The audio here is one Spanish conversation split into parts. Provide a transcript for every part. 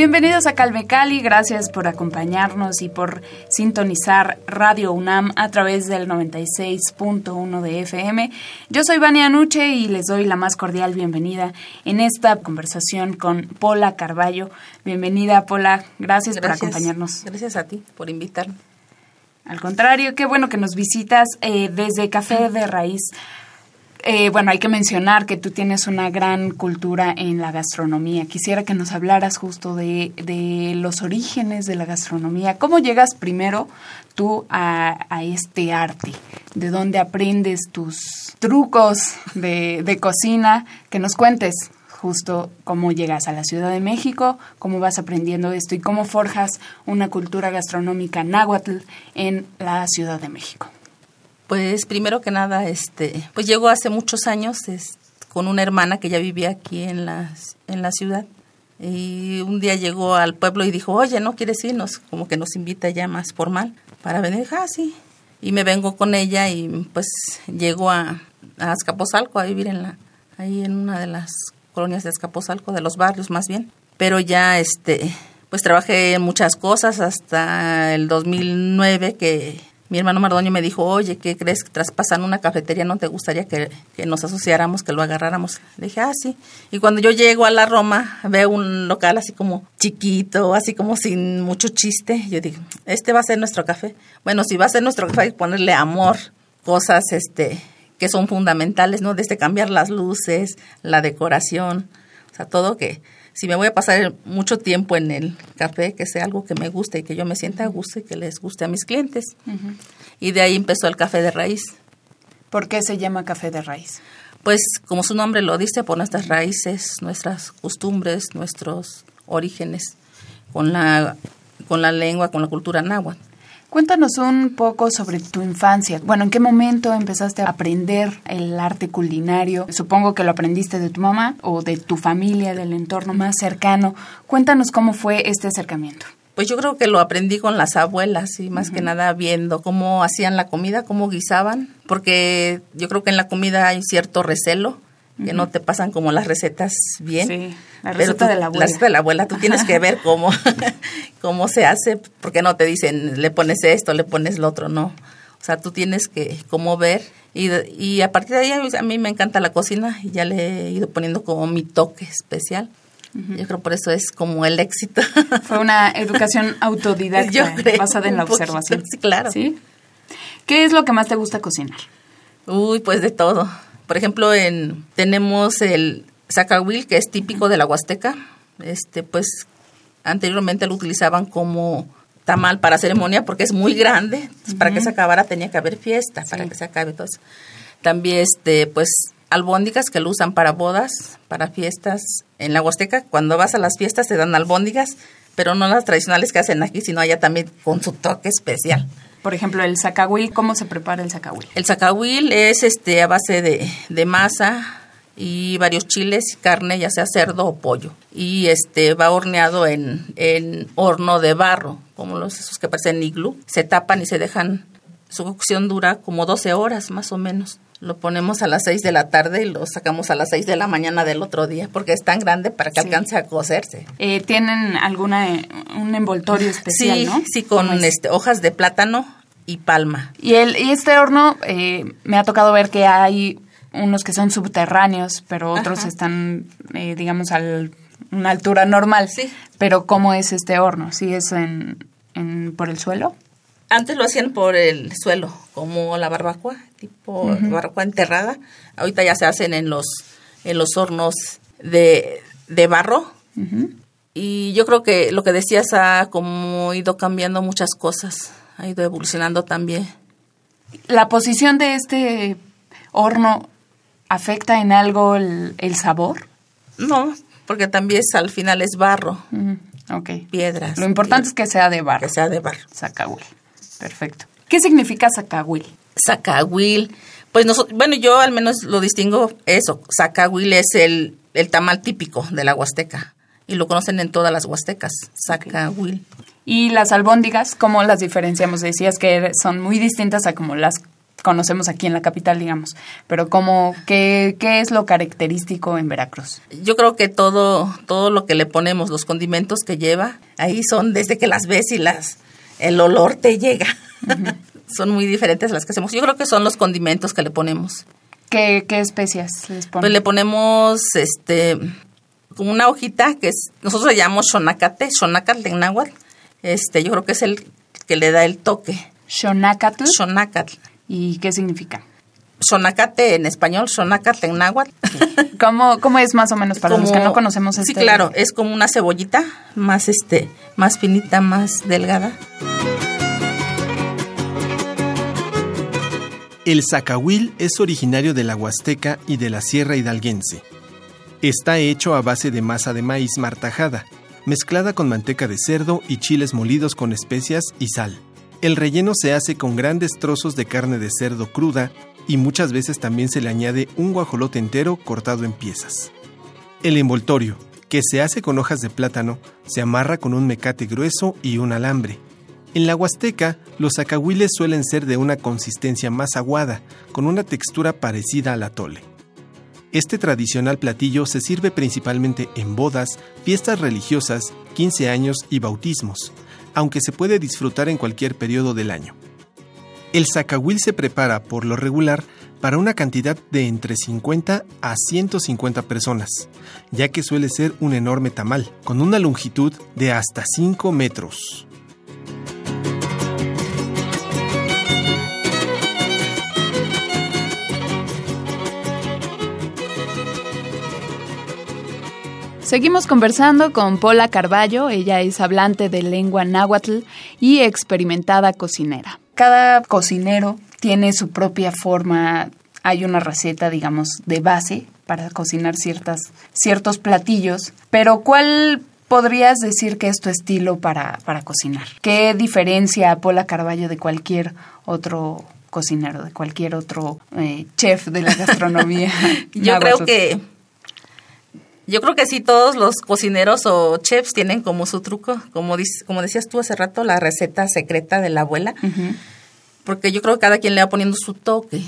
Bienvenidos a Calme Cali, gracias por acompañarnos y por sintonizar Radio UNAM a través del 96.1 de FM. Yo soy Vania Nuche y les doy la más cordial bienvenida en esta conversación con Pola Carballo. Bienvenida, Pola, gracias, por acompañarnos. Gracias a ti por invitarme. Al contrario, qué bueno que nos visitas eh, desde Café de Raíz. Eh, bueno, hay que mencionar que tú tienes una gran cultura en la gastronomía. Quisiera que nos hablaras justo de, de los orígenes de la gastronomía. ¿Cómo llegas primero tú a, a este arte? ¿De dónde aprendes tus trucos de, de cocina? Que nos cuentes justo cómo llegas a la Ciudad de México, cómo vas aprendiendo esto y cómo forjas una cultura gastronómica náhuatl en la Ciudad de México. Pues primero que nada, este, pues llegó hace muchos años es, con una hermana que ya vivía aquí en la, en la ciudad. Y un día llegó al pueblo y dijo, oye, ¿no quieres irnos? Como que nos invita ya más formal para venir. Ah, sí. Y me vengo con ella y pues llegó a, a Azcapotzalco a vivir en la, ahí en una de las colonias de Azcapotzalco, de los barrios más bien. Pero ya, este, pues trabajé en muchas cosas hasta el 2009 que mi hermano Mardoño me dijo, oye, ¿qué crees? que Traspasan una cafetería, ¿no te gustaría que, que, nos asociáramos, que lo agarráramos? Le dije, ah, sí. Y cuando yo llego a la Roma, veo un local así como chiquito, así como sin mucho chiste. Yo digo, este va a ser nuestro café. Bueno, si va a ser nuestro café, hay ponerle amor, cosas este que son fundamentales, ¿no? Desde cambiar las luces, la decoración, o sea, todo que si me voy a pasar mucho tiempo en el café, que sea algo que me guste y que yo me sienta a gusto y que les guste a mis clientes. Uh -huh. Y de ahí empezó el café de raíz. ¿Por qué se llama café de raíz? Pues como su nombre lo dice, por nuestras raíces, nuestras costumbres, nuestros orígenes, con la, con la lengua, con la cultura náhuatl. Cuéntanos un poco sobre tu infancia. Bueno, ¿en qué momento empezaste a aprender el arte culinario? Supongo que lo aprendiste de tu mamá o de tu familia, del entorno más cercano. Cuéntanos cómo fue este acercamiento. Pues yo creo que lo aprendí con las abuelas y más uh -huh. que nada viendo cómo hacían la comida, cómo guisaban, porque yo creo que en la comida hay cierto recelo, que uh -huh. no te pasan como las recetas bien. Sí, la receta tú, de la abuela. La receta de la abuela, tú tienes que ver cómo, cómo se hace, porque no te dicen, le pones esto, le pones lo otro, no. O sea, tú tienes que como ver y, y a partir de ahí a mí me encanta la cocina y ya le he ido poniendo como mi toque especial. Uh -huh. Yo creo por eso es como el éxito. Fue una educación autodidacta Yo creo, basada en la observación. Poquito, sí, claro. ¿Sí? ¿Qué es lo que más te gusta cocinar? Uy, pues de todo. Por ejemplo, en, tenemos el zacahuil, que es típico de la Huasteca. Este, pues anteriormente lo utilizaban como tamal para ceremonia porque es muy grande. Entonces, uh -huh. para que se acabara tenía que haber fiesta, sí. para que se acabe todo eso. También, este, pues, albóndigas que lo usan para bodas, para fiestas. En la Huasteca, cuando vas a las fiestas, te dan albóndigas, pero no las tradicionales que hacen aquí, sino allá también con su toque especial. Por ejemplo, el zacahuil, ¿cómo se prepara el zacahuil? El zacahuil es este a base de, de masa y varios chiles y carne, ya sea cerdo o pollo. Y este va horneado en, en horno de barro, como los esos que parecen iglú. Se tapan y se dejan, su cocción dura como 12 horas más o menos. Lo ponemos a las 6 de la tarde y lo sacamos a las 6 de la mañana del otro día, porque es tan grande para que sí. alcance a cocerse. Eh, ¿Tienen alguna un envoltorio especial, sí, no? Sí, con este, hojas de plátano y palma. Y, el, y este horno, eh, me ha tocado ver que hay unos que son subterráneos, pero otros Ajá. están, eh, digamos, a una altura normal. Sí. Pero ¿cómo es este horno? ¿Sí es en, en, por el suelo? Antes lo hacían por el suelo, como la barbacoa, tipo uh -huh. barbacoa enterrada. Ahorita ya se hacen en los, en los hornos de, de barro. Uh -huh. Y yo creo que lo que decías ha como ido cambiando muchas cosas, ha ido evolucionando también. ¿La posición de este horno afecta en algo el, sabor? No, porque también es, al final es barro. ok. Piedras. Lo importante es que sea de barro. Que sea de barro. Zacahuil. Perfecto. ¿Qué significa zacahuil? Zacahuil. Pues bueno, yo al menos lo distingo eso. Zacahuil es el, el tamal típico de la Huasteca y lo conocen en todas las Huastecas. Zacahuil. ¿Y las albóndigas, cómo las diferenciamos? Decías que son muy distintas a como las conocemos aquí en la capital, digamos. Pero ¿cómo, qué, qué es lo característico en Veracruz? Yo creo que todo, todo lo que le ponemos, los condimentos que lleva, ahí son desde que las ves y las el olor te llega. son muy diferentes las que hacemos. Yo creo que son los condimentos que le ponemos. ¿Qué, qué especias les ponemos? Pues le ponemos este como una hojita que es, nosotros le llamamos shonacate, shonacate en náhuatl. Este, yo creo que es el que le da el toque. Shonacatl. Shonacatl. ¿Y qué significa? Sonacate en español, sonacate en náhuatl. ¿Cómo, ¿Cómo es más o menos para los que no conocemos este? Sí, claro, es como una cebollita más este, más finita, más delgada. El zacahuil es originario de la Huasteca y de la Sierra Hidalguense. Está hecho a base de masa de maíz martajada, mezclada con manteca de cerdo y chiles molidos con especias y sal. El relleno se hace con grandes trozos de carne de cerdo cruda y muchas veces también se le añade un guajolote entero cortado en piezas. El envoltorio, que se hace con hojas de plátano, se amarra con un mecate grueso y un alambre. En la Huasteca, los acahuiles suelen ser de una consistencia más aguada, con una textura parecida al atole. Este tradicional platillo se sirve principalmente en bodas, fiestas religiosas, 15 años y bautismos, aunque se puede disfrutar en cualquier periodo del año. El zacahuil se prepara, por lo regular, para una cantidad de entre 50 a 150 personas, ya que suele ser un enorme tamal, con una longitud de hasta 5 metros. Seguimos conversando con Paula Carballo, ella es hablante de lengua náhuatl y experimentada cocinera. Cada cocinero tiene su propia forma, hay una receta, digamos, de base para cocinar ciertas, ciertos platillos, pero ¿cuál podrías decir que es tu estilo para, para cocinar? ¿Qué diferencia a Paula Carballo de cualquier otro cocinero, de cualquier otro eh, chef de la gastronomía? Yo creo que yo creo que sí, todos los cocineros o chefs tienen como su truco, como, como decías tú hace rato, la receta secreta de la abuela, porque yo creo que cada quien le va poniendo su toque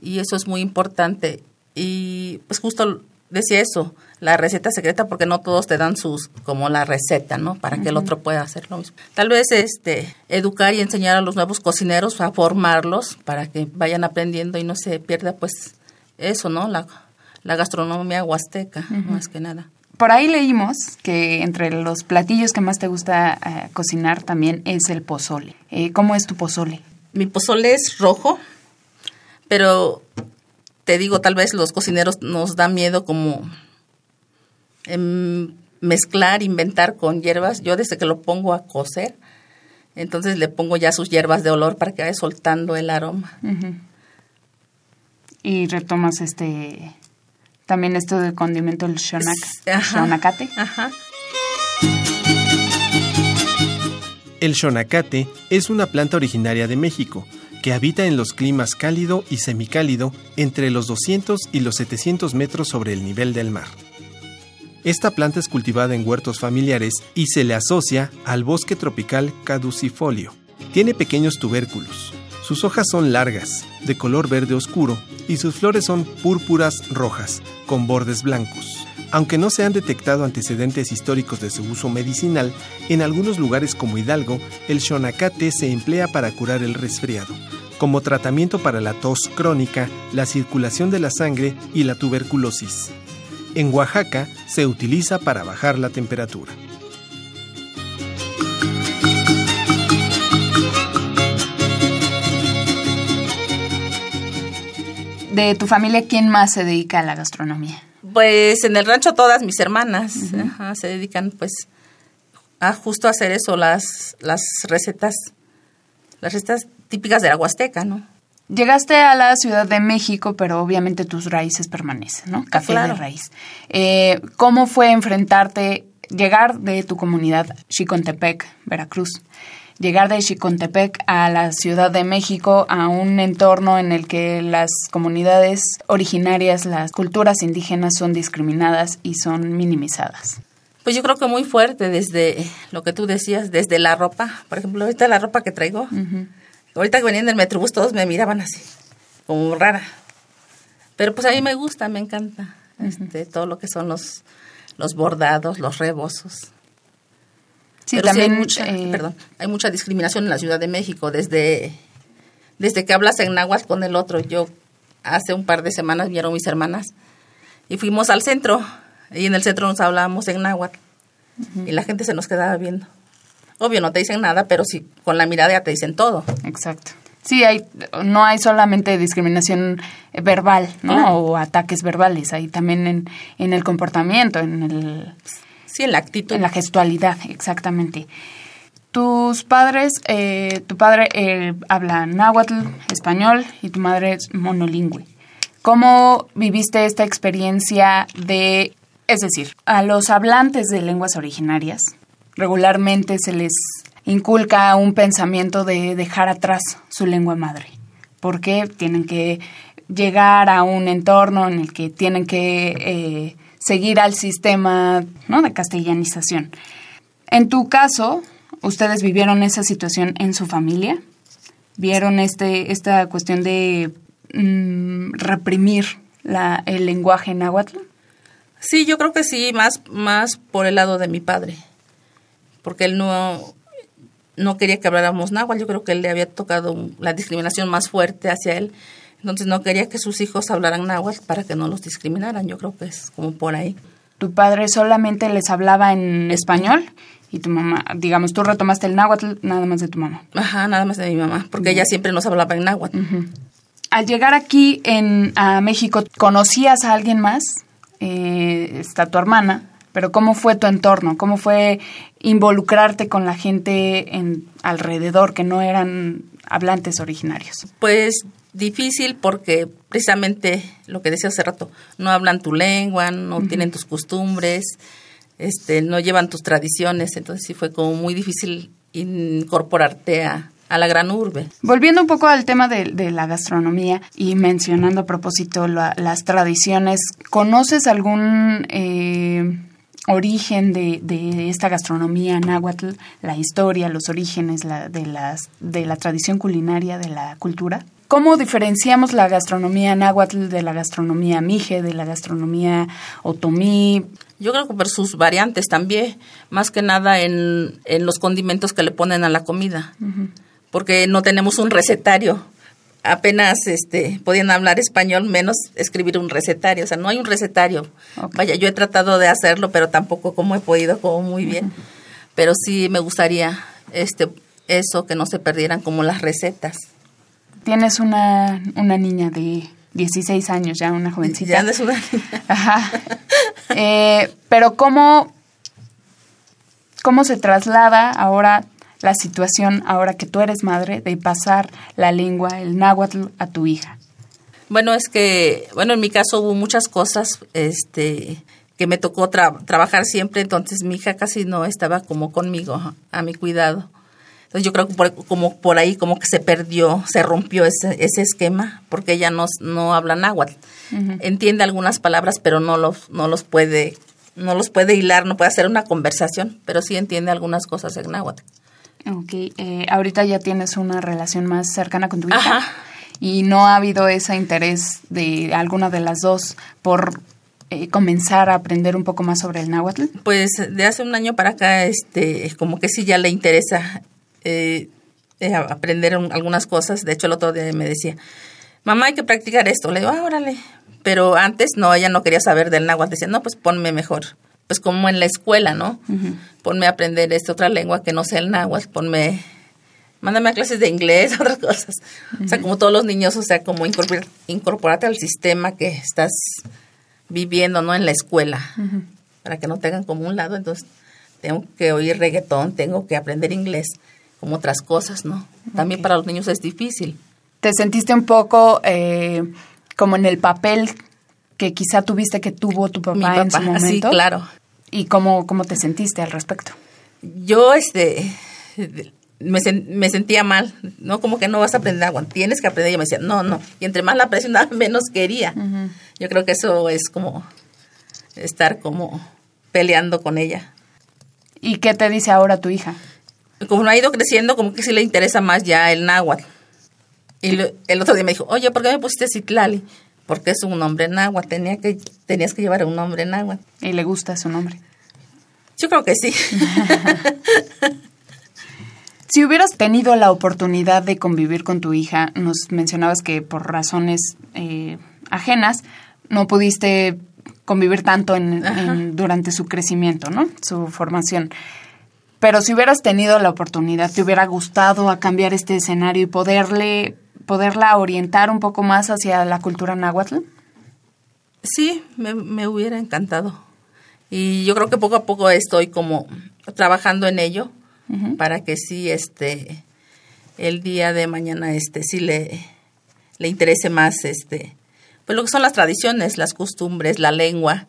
y eso es muy importante. Y pues justo decía eso, la receta secreta, porque no todos te dan sus, como la receta, ¿no? Para que el otro pueda hacer lo mismo. Tal vez este, educar y enseñar a los nuevos cocineros a formarlos para que vayan aprendiendo y no se pierda pues eso, ¿no? La, la gastronomía huasteca, más que nada. Por ahí leímos que entre los platillos que más te gusta eh, cocinar también es el pozole. Eh, ¿Cómo es tu pozole? Mi pozole es rojo, pero te digo, tal vez los cocineros nos da miedo como em, mezclar, inventar con hierbas. Yo desde que lo pongo a cocer, entonces le pongo ya sus hierbas de olor para que vaya soltando el aroma. Y retomas este también esto del condimento del shonak, shonacate. El shonacate es una planta originaria de México que habita en los climas cálido y semicálido entre los 200 y los 700 metros sobre el nivel del mar. Esta planta es cultivada en huertos familiares y se le asocia al bosque tropical caducifolio. Tiene pequeños tubérculos. Sus hojas son largas, de color verde oscuro, y sus flores son púrpuras rojas, con bordes blancos. Aunque no se han detectado antecedentes históricos de su uso medicinal, en algunos lugares como Hidalgo, el shonacate se emplea para curar el resfriado, como tratamiento para la tos crónica, la circulación de la sangre y la tuberculosis. En Oaxaca se utiliza para bajar la temperatura. De tu familia, ¿quién más se dedica a la gastronomía? Pues en el rancho todas mis hermanas se dedican pues a justo hacer eso, las, las recetas, las recetas típicas de la Huasteca, ¿no? Llegaste a la Ciudad de México, pero obviamente tus raíces permanecen, ¿no? Café Claro. de raíz. Eh, ¿Cómo fue enfrentarte, llegar de tu comunidad, Xicontepec, Veracruz, llegar de Xicontepec a la Ciudad de México, a un entorno en el que las comunidades originarias, las culturas indígenas son discriminadas y son minimizadas? Pues yo creo que muy fuerte desde lo que tú decías, desde la ropa. Por ejemplo, ahorita la ropa que traigo. Ahorita que venía en el metrobús todos me miraban así, como rara. Pero pues a mí me gusta, me encanta. este, todo lo que son los, los bordados, los rebozos. Sí, Pero sí hay mucha, eh, perdón, hay mucha discriminación en la Ciudad de México desde, desde que hablas en náhuatl con el otro. Yo hace un par de semanas vieron mis hermanas y fuimos al centro y en el centro nos hablábamos en náhuatl y la gente se nos quedaba viendo. Obvio, no te dicen nada, pero sí, con la mirada ya te dicen todo. Exacto. Sí, hay, no hay solamente discriminación verbal, ¿no? Claro. O ataques verbales, hay también en, en el comportamiento, en, el, En la actitud. en la gestualidad, exactamente. Tus padres, eh, tu padre eh, habla náhuatl, español, y tu madre es monolingüe. ¿Cómo viviste esta experiencia de, es decir, a los hablantes de lenguas originarias, regularmente se les inculca un pensamiento de dejar atrás su lengua madre, porque tienen que llegar a un entorno en el que tienen que eh, seguir al sistema ¿no? de castellanización. En tu caso, ¿ustedes vivieron esa situación en su familia? ¿Vieron este, esta cuestión de mm, reprimir la, el lenguaje náhuatl? Sí, yo creo que sí, más, más por el lado de mi padre. Porque él no, no quería que habláramos náhuatl. Yo creo que él le había tocado la discriminación más fuerte hacia él. Entonces no quería que sus hijos hablaran náhuatl para que no los discriminaran. Yo creo que es como por ahí. ¿Tu padre solamente les hablaba en español? Y tu mamá, digamos, tú retomaste el náhuatl nada más de tu mamá. Ajá, nada más de mi mamá. Porque ella siempre nos hablaba en náhuatl. Al llegar aquí en, a México, ¿conocías a alguien más? Eh, está tu hermana, pero ¿cómo fue tu entorno? ¿Cómo fue involucrarte con la gente en, alrededor que no eran hablantes originarios? Pues difícil porque precisamente lo que decía hace rato, no hablan tu lengua, no tienen tus costumbres, este, no llevan tus tradiciones, entonces sí fue como muy difícil incorporarte a, a la gran urbe. Volviendo un poco al tema de, de la gastronomía y mencionando a propósito la- las tradiciones, ¿conoces algún eh, origen de, de esta gastronomía náhuatl, la historia, los orígenes la- de, las, de la tradición culinaria, de la cultura? ¿Cómo diferenciamos la gastronomía náhuatl de la gastronomía mije, de la gastronomía otomí? Yo creo que por sus variantes también, más que nada en, en los condimentos que le ponen a la comida, porque no tenemos un recetario. Apenas este, podían hablar español, menos escribir un recetario. O sea, no hay un recetario. Vaya, yo he tratado de hacerlo, pero tampoco como he podido, como muy bien. Pero sí me gustaría este, eso, que no se perdieran como las recetas. Tienes una, una niña de 16 años, ya una jovencita. Ya es una- Ajá. Eh, pero ¿cómo, ¿cómo se traslada ahora la situación, ahora que tú eres madre, de pasar la lengua, el náhuatl, a tu hija? Bueno, es que, bueno, en mi caso hubo muchas cosas, este, que me tocó tra- trabajar siempre, entonces mi hija casi no estaba como conmigo, a mi cuidado. Entonces yo creo que por, como por ahí como que se perdió, se rompió ese, ese esquema, porque ella no, no habla náhuatl. Entiende algunas palabras, pero no los, no los puede, no los puede hilar, no puede hacer una conversación, pero sí entiende algunas cosas en náhuatl. Ok, eh, ahorita ya tienes una relación más cercana con tu hija. Ajá. Y no ha habido ese interés de alguna de las dos por eh, comenzar a aprender un poco más sobre el náhuatl. Pues de hace un año para acá, este, como que sí ya le interesa eh, eh, aprender un- algunas cosas. De hecho, el otro día me decía, mamá, hay que practicar esto. Le digo, ah, órale. Pero antes no, ella no quería saber del náhuatl. Decía, no, pues ponme mejor. Pues como en la escuela, ¿no? Ponme a aprender esta otra lengua que no sea el náhuatl. Ponme, mándame a clases de inglés, otras cosas. O sea, como todos los niños, o sea, como incorpor- incorporarte al sistema que estás viviendo, ¿no? En la escuela, para que no te hagan como un lado. Entonces, tengo que oír reggaetón, tengo que aprender inglés, como otras cosas, ¿no? También para los niños es difícil. ¿Te te sentiste un poco eh, como en el papel que quizá tuviste que tuvo tu papá, en su momento. Sí, claro. ¿Y cómo, cómo te sentiste al respecto? Yo, este, me, me, sentía mal, ¿no? Como que no vas a aprender agua, tienes que aprender. Y yo me decía, no, no. Y entre más la presionaba, menos quería. Yo creo que eso es como estar como peleando con ella. ¿Y qué te dice ahora tu hija? Como no ha ido creciendo, como que sí le interesa más ya el náhuatl. Y el otro día me dijo, oye, ¿por qué me pusiste Citlali? Porque es un nombre náhuatl, tenía que, tenías que llevar un nombre náhuatl. ¿Y le gusta su nombre? Yo creo que sí. si hubieras tenido la oportunidad de convivir con tu hija, nos mencionabas que por razones eh, ajenas no pudiste convivir tanto en, durante su crecimiento, ¿no? Su formación. Pero si hubieras tenido la oportunidad, ¿te hubiera gustado a cambiar este escenario y poderle, poderla orientar un poco más hacia la cultura náhuatl? Sí, me, hubiera encantado. Y yo creo que poco a poco estoy como trabajando en ello para que sí, este, el día de mañana, este, sí le, le interese más, este, pues lo que son las tradiciones, las costumbres, la lengua.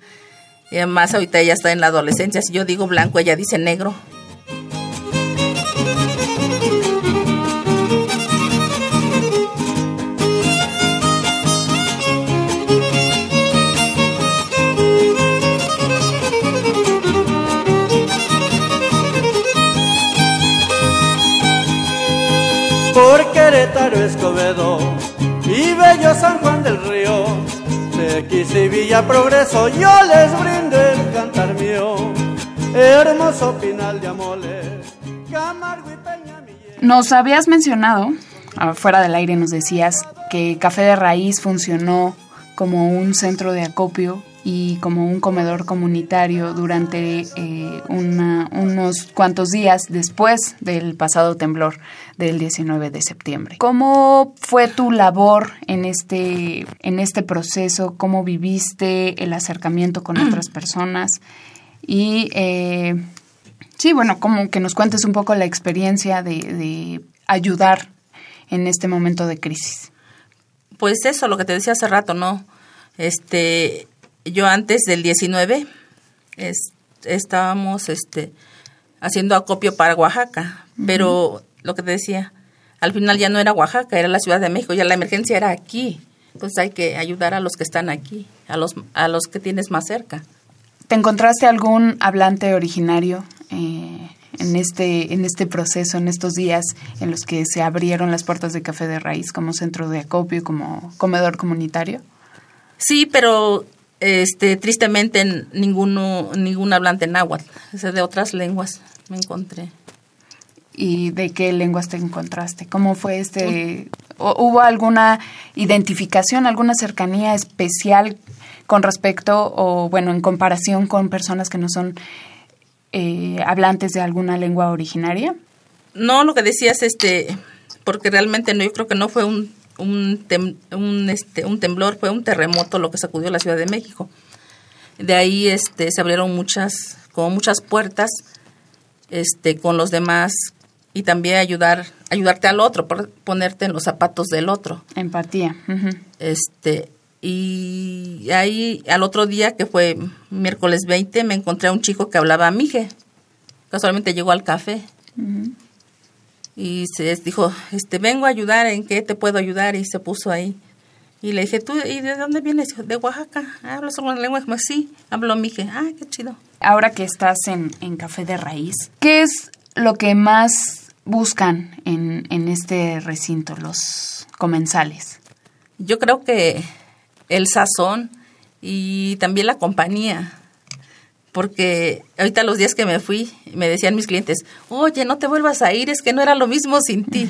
Y además ahorita ella está en la adolescencia, si yo digo blanco, ella dice negro. Por Querétaro Escobedo y bello San Juan del Río. De y Villa Progreso yo les brindo el cantar mío. Hermoso Pinal de Amoles, Camargo y Peña Nos habías mencionado, fuera del aire nos decías, que Café de Raíz funcionó como un centro de acopio y como un comedor comunitario durante eh, unos cuantos días después del pasado temblor del 19 de septiembre. ¿Cómo fue tu labor en este, en este proceso? ¿Cómo viviste el acercamiento con otras personas? Y eh, sí, bueno, como que nos cuentes un poco la experiencia de, de ayudar en este momento de crisis. Pues eso, lo que te decía hace rato, ¿no? Este, yo antes del 19 estábamos este, haciendo acopio para Oaxaca, pero lo que te decía, al final ya no era Oaxaca, era la Ciudad de México, ya la emergencia era aquí. Entonces hay que ayudar a los que están aquí, a los, a los que tienes más cerca. ¿Te encontraste algún hablante originario eh, en, este, en este proceso, en estos días en los que se abrieron las puertas de Café de Raíz como centro de acopio, como comedor comunitario? Sí, pero este, tristemente ninguno, ningún hablante náhuatl, de otras lenguas me encontré. ¿Y de qué lenguas te encontraste? ¿Cómo fue este? ¿Hubo alguna identificación, alguna cercanía especial con respecto o, bueno, en comparación con personas que no son eh, hablantes de alguna lengua originaria? No, lo que decías, este, porque realmente no, yo creo que no fue un un, un, este, un temblor, fue un terremoto lo que sacudió la Ciudad de México. De ahí este, se abrieron muchas, como muchas puertas este, con los demás y también ayudar, ayudarte al otro, ponerte en los zapatos del otro. Empatía. Este, y ahí al otro día, que fue miércoles 20, me encontré a un chico que hablaba mije. Casualmente llegó al café y se dijo, este, vengo a ayudar, ¿en qué te puedo ayudar? Y se puso ahí. Y le dije, ¿tú y de dónde vienes? De Oaxaca. ¿Hablas alguna lengua? Sí, hablo mije. Ah, qué chido. Ahora que estás en, en Café de Raíz, ¿qué es lo que más buscan en, en este recinto los comensales? Yo creo que el sazón y también la compañía porque ahorita los días que me fui, me decían mis clientes, oye, no te vuelvas a ir, es que no era lo mismo sin ti.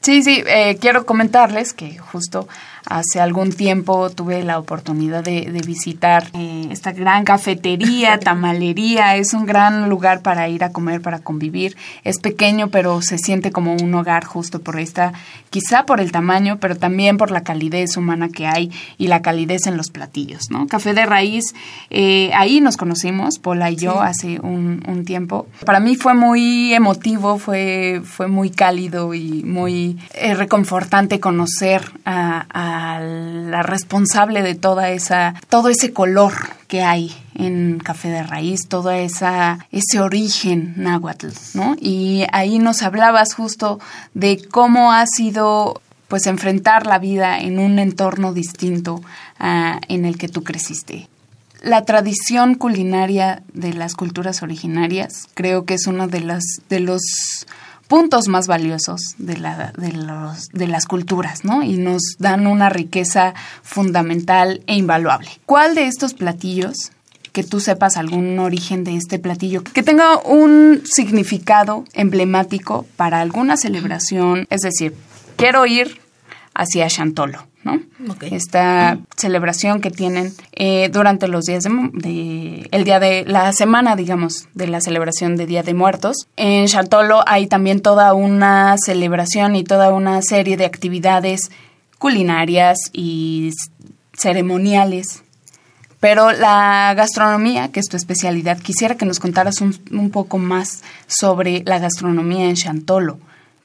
Sí, sí, eh, quiero comentarles que justo hace algún tiempo tuve la oportunidad de, visitar eh, esta gran cafetería, tamalería, es un gran lugar para ir a comer, para convivir. Es pequeño, pero se siente como un hogar justo por esta quizá por el tamaño, pero también por la calidez humana que hay y la calidez en los platillos, ¿no? Café de raíz, eh, ahí nos conocimos, Pola y yo, hace un, un, tiempo. Para mí fue muy emotivo, fue, fue muy cálido y muy eh, reconfortante conocer a, a la responsable de toda esa, todo ese color que hay en café de raíz, todo esa, ese origen náhuatl, ¿no? Y ahí nos hablabas justo de cómo ha sido pues enfrentar la vida en un entorno distinto uh, en el que tú creciste. La tradición culinaria de las culturas originarias creo que es uno de, las, de los puntos más valiosos de, la, de, los, de las culturas, ¿no? Y nos dan una riqueza fundamental e invaluable. ¿Cuál de estos platillos que tú sepas algún origen de este platillo, que tenga un significado emblemático para alguna celebración, es decir, quiero ir hacia Chantolo, ¿no? Esta celebración que tienen eh, durante los días de, el día de la semana, digamos, de la celebración de Día de Muertos. En Chantolo hay también toda una celebración y toda una serie de actividades culinarias y ceremoniales pero la gastronomía, que es tu especialidad, quisiera que nos contaras un, un poco más sobre la gastronomía en Chantolo.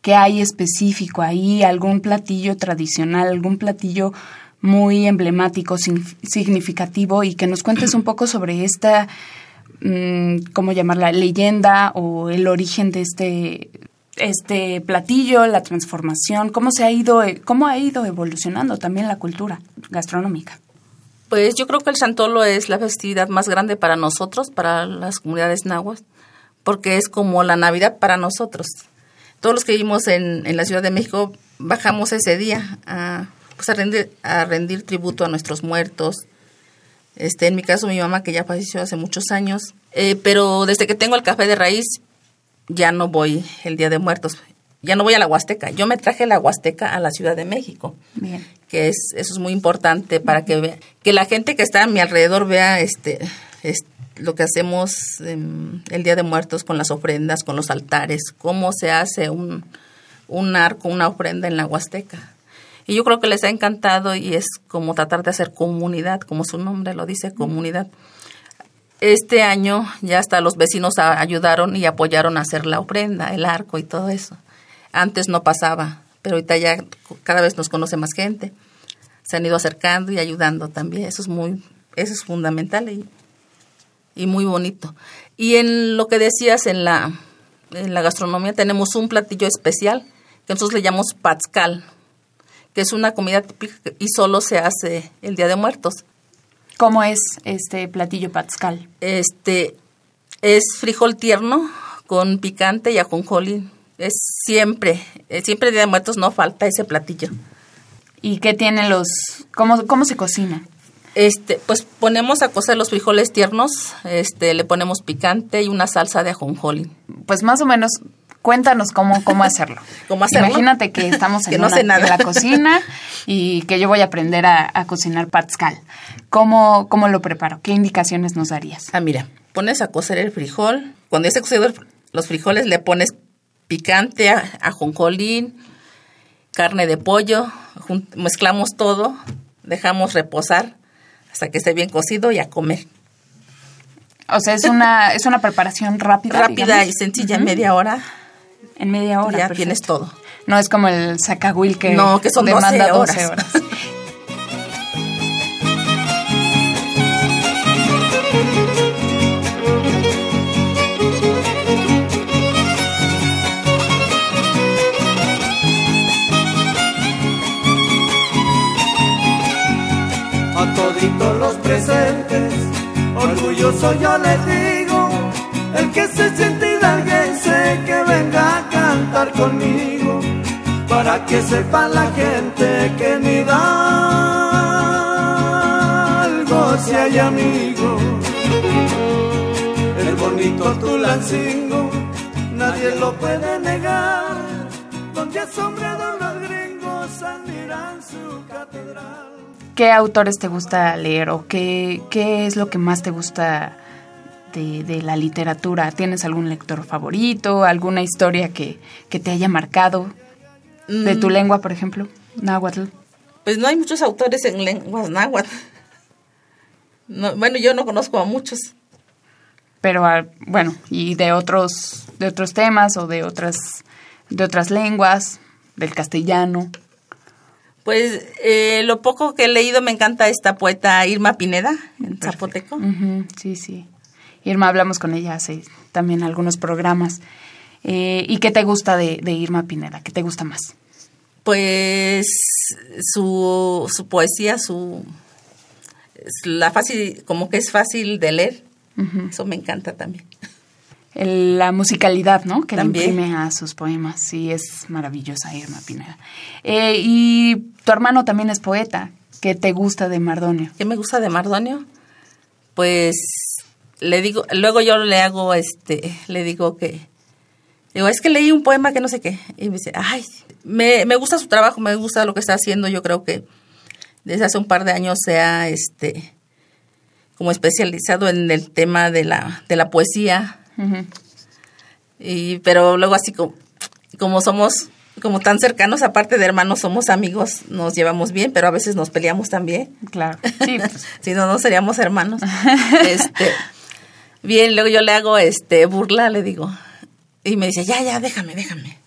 ¿Qué hay específico ahí? ¿Algún platillo tradicional? ¿Algún platillo muy emblemático, significativo? Y que nos cuentes un poco sobre esta, mmm, ¿cómo llamarla? Leyenda o el origen de este, este platillo, la transformación, cómo se ha ido, cómo ha ido evolucionando también la cultura gastronómica. Pues yo creo que el Chantolo es la festividad más grande para nosotros, para las comunidades nahuas, porque es como la Navidad para nosotros. Todos los que vivimos en, en la Ciudad de México bajamos ese día a, pues a, rendir, a rendir tributo a nuestros muertos. Este, en mi caso, mi mamá, que ya falleció hace muchos años, eh, pero desde que tengo el café de raíz, ya no voy el Día de Muertos ya no voy a la Huasteca, yo me traje la Huasteca a la Ciudad de México. Bien. Que es, eso es muy importante para que vea, que la gente que está a mi alrededor vea este, este lo que hacemos el Día de Muertos con las ofrendas, con los altares, cómo se hace un, un arco, una ofrenda en la Huasteca. Y yo creo que les ha encantado y es como tratar de hacer comunidad, como su nombre lo dice, comunidad. Este año ya hasta los vecinos ayudaron y apoyaron a hacer la ofrenda, el arco y todo eso. Antes no pasaba, pero ahorita ya cada vez nos conoce más gente. Se han ido acercando y ayudando también. Eso es muy, eso es fundamental y, y muy bonito. Y en lo que decías en la, en la gastronomía tenemos un platillo especial que nosotros le llamamos patzcal, que es una comida típica y solo se hace el Día de Muertos. ¿Cómo es este platillo patzcal? Este es frijol tierno con picante y ajonjolí es siempre, eh, siempre Día de Muertos no falta ese platillo. ¿Y qué tienen los, cómo, cómo se cocina? Este, pues ponemos a cocer los frijoles tiernos, este, le ponemos picante y una salsa de ajonjolí. Pues más o menos, cuéntanos cómo, cómo hacerlo. ¿Cómo hacerlo? Imagínate que estamos en, que no una, sé nada. en la cocina y que yo voy a aprender a, a cocinar patzcal. ¿Cómo, ¿Cómo lo preparo? ¿Qué indicaciones nos darías? Ah, mira, pones a cocer el frijol. Cuando ya se cocido los frijoles, le pones picante, ajonjolín, carne de pollo, mezclamos todo, dejamos reposar hasta que esté bien cocido y a comer. O sea, es una, es una preparación rápida. Rápida digamos. y sencilla, en media hora. En media hora. Ya perfecto. tienes todo. No es como el sacahuil que, no, que son demanda 12 12 horas. toditos los presentes, orgulloso yo les digo, el que se siente hidalguense que venga a cantar conmigo, para que sepa la gente que en Hidalgo si hay amigo, el bonito Tulancingo, nadie lo puede negar, donde asombrados los gringos admiran su catedral. ¿Qué autores te gusta leer o qué, qué es lo que más te gusta de, de, la literatura? ¿Tienes algún lector favorito? ¿Alguna historia que, que te haya marcado? De tu Mm. lengua, por ejemplo, náhuatl. Pues no hay muchos autores en lenguas náhuatl. No, bueno, yo no conozco a muchos. Pero ah, bueno, y de otros de otros temas o de otras de otras lenguas, del castellano. Pues eh, lo poco que he leído me encanta esta poeta Irma Pineda, en zapoteco. Sí, sí. Irma, hablamos con ella hace también algunos programas. Eh, ¿Y qué te gusta de, de Irma Pineda? ¿Qué te gusta más? Pues su, su poesía, su la fácil, como que es fácil de leer. Eso me encanta también. El- la musicalidad, ¿no? Que le imprime a sus poemas. Sí, es maravillosa Irma Pineda. Eh, y tu hermano también es poeta. ¿Qué te gusta de Mardonio? ¿Qué me gusta de Mardonio? Pues le digo, luego yo le hago este, le digo que digo, es que leí un poema que no sé qué. Y me dice, ay, me, me gusta su trabajo, me gusta lo que está haciendo. Yo creo que desde hace un par de años se ha este como especializado en el tema de la, de la poesía. Ujú. Y, pero luego así como, como somos como tan cercanos, aparte de hermanos, somos amigos, nos llevamos bien, pero a veces nos peleamos también. Claro. Sí, pues, si no, no seríamos hermanos. este, bien, luego yo le hago este burla, le digo. Y me dice, ya, ya, déjame, déjame.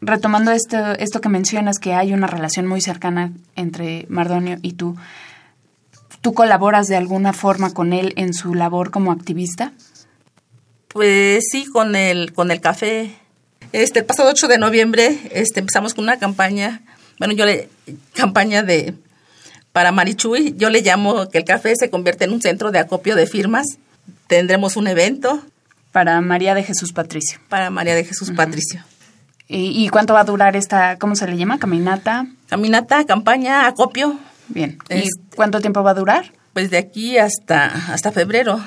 retomando esto, esto que mencionas, que hay una relación muy cercana entre Mardonio y tú, ¿tú colaboras de alguna forma con él en su labor como activista? Pues sí, con el, con el café. Este, el pasado 8 de noviembre este, empezamos con una campaña, bueno, yo le, campaña de, para Marichuy, yo le llamo que el café se convierte en un centro de acopio de firmas. Tendremos un evento Para María de Jesús Patricio. para María de Jesús Patricio. ¿Y, y cuánto va a durar esta, cómo se le llama? Caminata. Caminata, campaña, acopio, Bien. ¿Y Es- cuánto tiempo va a durar? pues de aquí hasta, hasta febrero.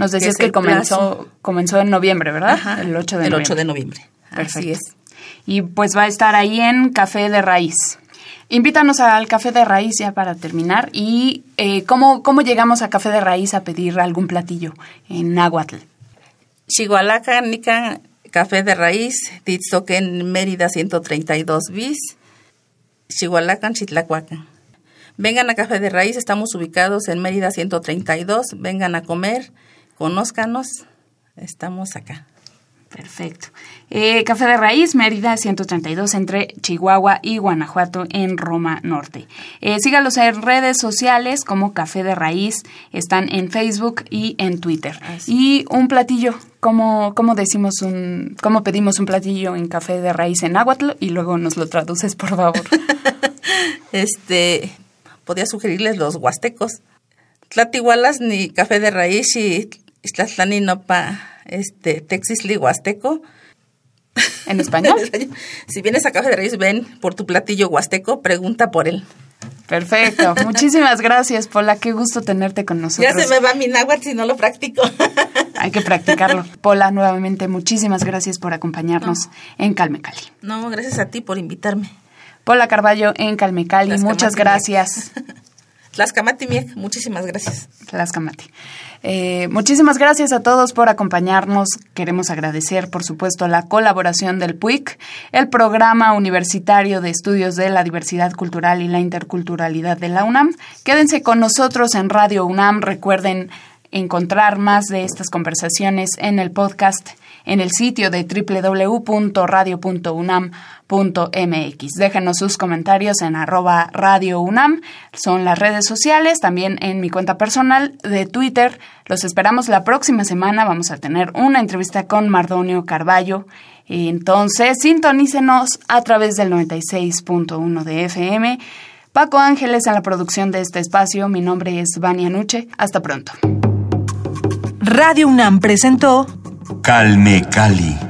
Nos decías que comenzó, plazo. comenzó en noviembre, ¿verdad? Ajá, el 8 de el noviembre. 8 de noviembre. Perfecto. Así es. Y pues va a estar ahí en Café de Raíz. Invítanos al Café de Raíz ya para terminar. ¿Y eh, ¿cómo, cómo llegamos a Café de Raíz a pedir algún platillo en náhuatl? Chihualaca, Nican, Café de Raíz, Titzoquen, Mérida 132 bis, Chihualacan, Chitlacuacan. Vengan a Café de Raíz, estamos ubicados en Mérida 132, vengan a comer, conózcanos, estamos acá. Perfecto. Eh, Café de Raíz, Mérida 132, entre Chihuahua y Guanajuato, en Roma Norte. Eh, sígalos en redes sociales como Café de Raíz, están en Facebook y en Twitter. Y un platillo, ¿cómo, cómo decimos un, cómo pedimos un platillo en Café de Raíz en náhuatl? Y luego nos lo traduces, por favor. Este, podría sugerirles los huastecos. Tlatihualas ni Café de Raíz y Tlatlani nopa, este, Texisli Huasteco. ¿En español? Si vienes a Café de Raíz, ven por tu platillo huasteco, pregunta por él. Perfecto. Muchísimas gracias, Pola. Qué gusto tenerte con nosotros. Ya se me va mi náhuatl si no lo practico. Hay que practicarlo. Pola, nuevamente, muchísimas gracias por acompañarnos en Calme Cali. No, gracias a ti por invitarme. Pola Carballo en Calme Cali, Las muchas gracias. Miek, muchísimas gracias. Eh, muchísimas gracias a todos por acompañarnos. Queremos agradecer, por supuesto, la colaboración del PUIC, el Programa Universitario de Estudios de la Diversidad Cultural y la Interculturalidad de la UNAM. Quédense con nosotros en Radio UNAM. Recuerden encontrar más de estas conversaciones en el podcast en el sitio de www.radio.unam.mx. Déjenos sus comentarios en arroba Radio UNAM, son las redes sociales, también en mi cuenta personal de Twitter. Los esperamos la próxima semana, vamos a tener una entrevista con Mardonio Carballo. Entonces, sintonícenos a través del 96.1 de FM. Paco Ángeles en la producción de este espacio, mi nombre es Vania Nuche, hasta pronto. Radio UNAM presentó Calme Cali.